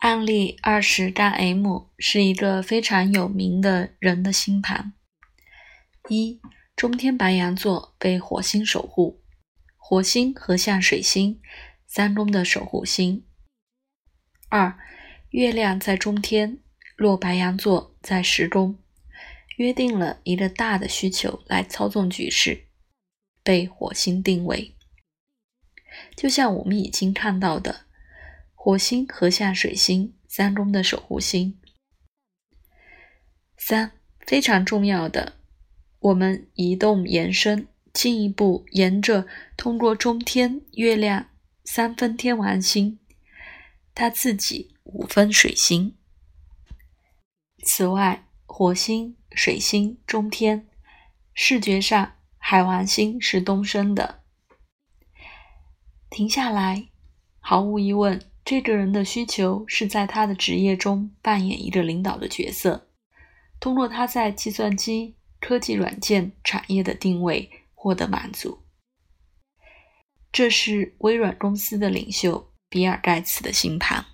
案例二十杠 M 是一个非常有名的人的星盘。一，中天白羊座被火星守护，火星合相水星，三宫的守护星。二，月亮在中天，落白羊座在十宫，约定了一个大的需求来操纵局势，被火星定位。就像我们已经看到的。火星和下水星，三宫的守护星。三非常重要的，我们移动延伸，进一步沿着通过中天月亮三分天王星，它自己五分水星。此外，火星、水星、中天，视觉上海王星是东升的。停下来，毫无疑问。这个人的需求是在他的职业中扮演一个领导的角色，通过他在计算机科技软件产业的定位获得满足。这是微软公司的领袖比尔·盖茨的星盘。